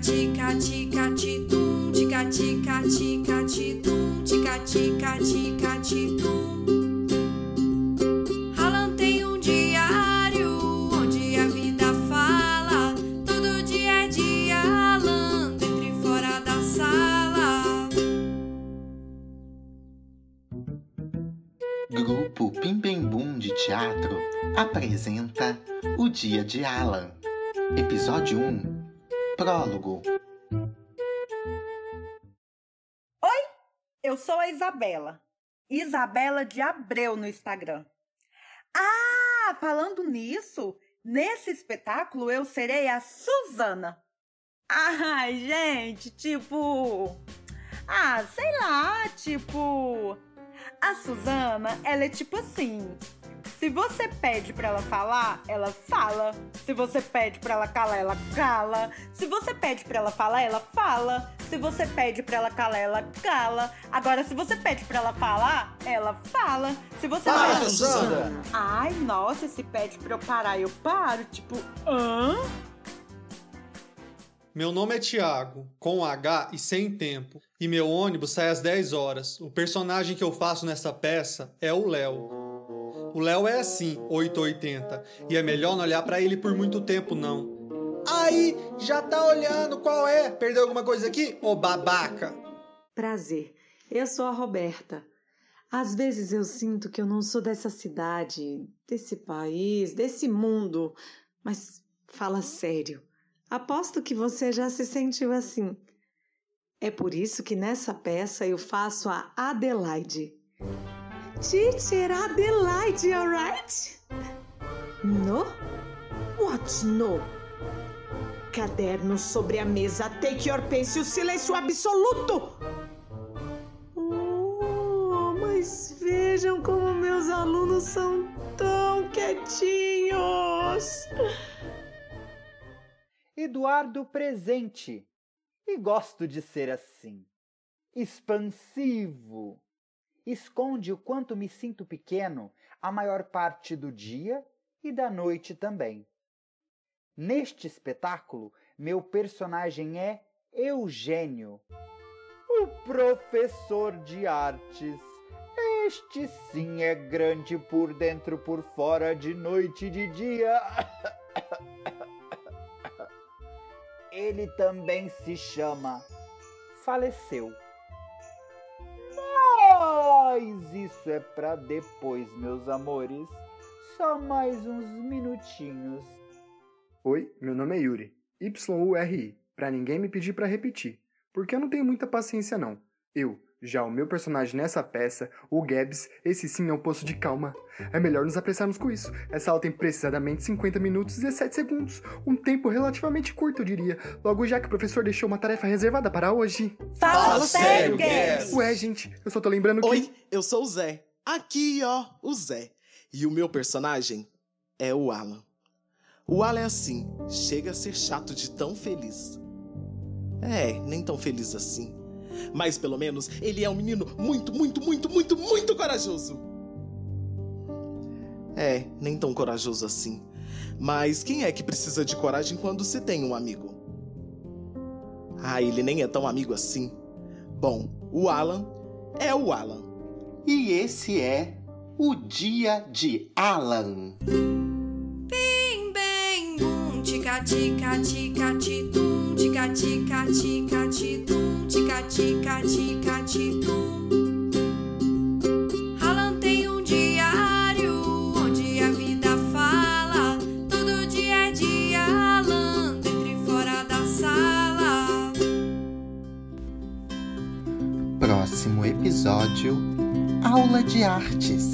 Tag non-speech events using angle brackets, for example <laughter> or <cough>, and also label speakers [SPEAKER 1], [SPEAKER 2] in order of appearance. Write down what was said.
[SPEAKER 1] tica tica tica titum, tica tica tica titum, tica tica tica titum. Alan tem um diário onde a vida fala, todo dia é dia Alan, dentro e fora da sala.
[SPEAKER 2] Grupo Pimbembum de Teatro apresenta O Dia de Alan. Episódio 1 Prólogo
[SPEAKER 3] Eu sou a Isabela. Isabela de Abreu no Instagram. Ah, falando nisso, nesse espetáculo eu serei a Suzana. Ai, gente, tipo. Ah, sei lá, tipo. A Suzana, ela é tipo assim. Se você pede pra ela falar, ela fala. Se você pede pra ela calar, ela cala. Se você pede pra ela falar, ela fala. Se você pede pra ela calar, ela cala. Agora, se você pede pra ela falar, ela fala. Se você
[SPEAKER 4] Para,
[SPEAKER 3] pede...
[SPEAKER 4] Suzana!
[SPEAKER 3] Ai, nossa, se pede pra eu parar, eu paro. Tipo, hã?
[SPEAKER 5] Meu nome é Tiago, com H e sem tempo, e meu ônibus sai às 10 horas. O personagem que eu faço nessa peça é o Léo. O Léo é assim, 880, e é melhor não olhar pra ele por muito tempo não. Aí, já tá olhando, qual é? Perdeu alguma coisa aqui? Ô babaca!
[SPEAKER 6] Prazer, eu sou a Roberta. Às vezes eu sinto que eu não sou dessa cidade, desse país, desse mundo, mas fala sério. Aposto que você já se sentiu assim. É por isso que nessa peça eu faço a Adelaide. Teacher Adelaide, alright? No? What no? Caderno sobre a mesa, take your pencil, silêncio absoluto! Oh, mas vejam como meus alunos são tão quietinhos!
[SPEAKER 4] Eduardo presente. E gosto de ser assim. Expansivo. Esconde o quanto me sinto pequeno a maior parte do dia e da noite também. Neste espetáculo, meu personagem é Eugênio, o professor de artes. Este sim é grande por dentro, por fora, de noite e de dia. <laughs> Ele também se chama Faleceu. Mas isso é pra depois, meus amores. Só mais uns minutinhos.
[SPEAKER 7] Oi, meu nome é Yuri. Y-U-R-I. Pra ninguém me pedir pra repetir. Porque eu não tenho muita paciência, não. Eu, já o meu personagem nessa peça, o Gabs, esse sim é um poço de calma. É melhor nos apressarmos com isso. Essa aula tem precisamente 50 minutos e 17 segundos. Um tempo relativamente curto, eu diria. Logo já que o professor deixou uma tarefa reservada para hoje.
[SPEAKER 3] Fala sério,
[SPEAKER 4] Gabs.
[SPEAKER 7] Ué, gente, eu só tô lembrando que.
[SPEAKER 8] Oi, eu sou o Zé. Aqui, ó, o Zé. E o meu personagem é o Alan. O Alan é assim, chega a ser chato de tão feliz. É, nem tão feliz assim. Mas pelo menos ele é um menino muito, muito, muito, muito, muito corajoso. É, nem tão corajoso assim. Mas quem é que precisa de coragem quando se tem um amigo? Ah, ele nem é tão amigo assim. Bom, o Alan é o Alan.
[SPEAKER 2] E esse é O Dia de Alan.
[SPEAKER 1] Bim, bem, bum, tica tica tica titum, tica tica tica titum, tica tica tica titum. Alan tem um diário onde a vida fala, todo dia é dia Alan, dentro e fora da sala.
[SPEAKER 2] Próximo episódio Aula de Artes.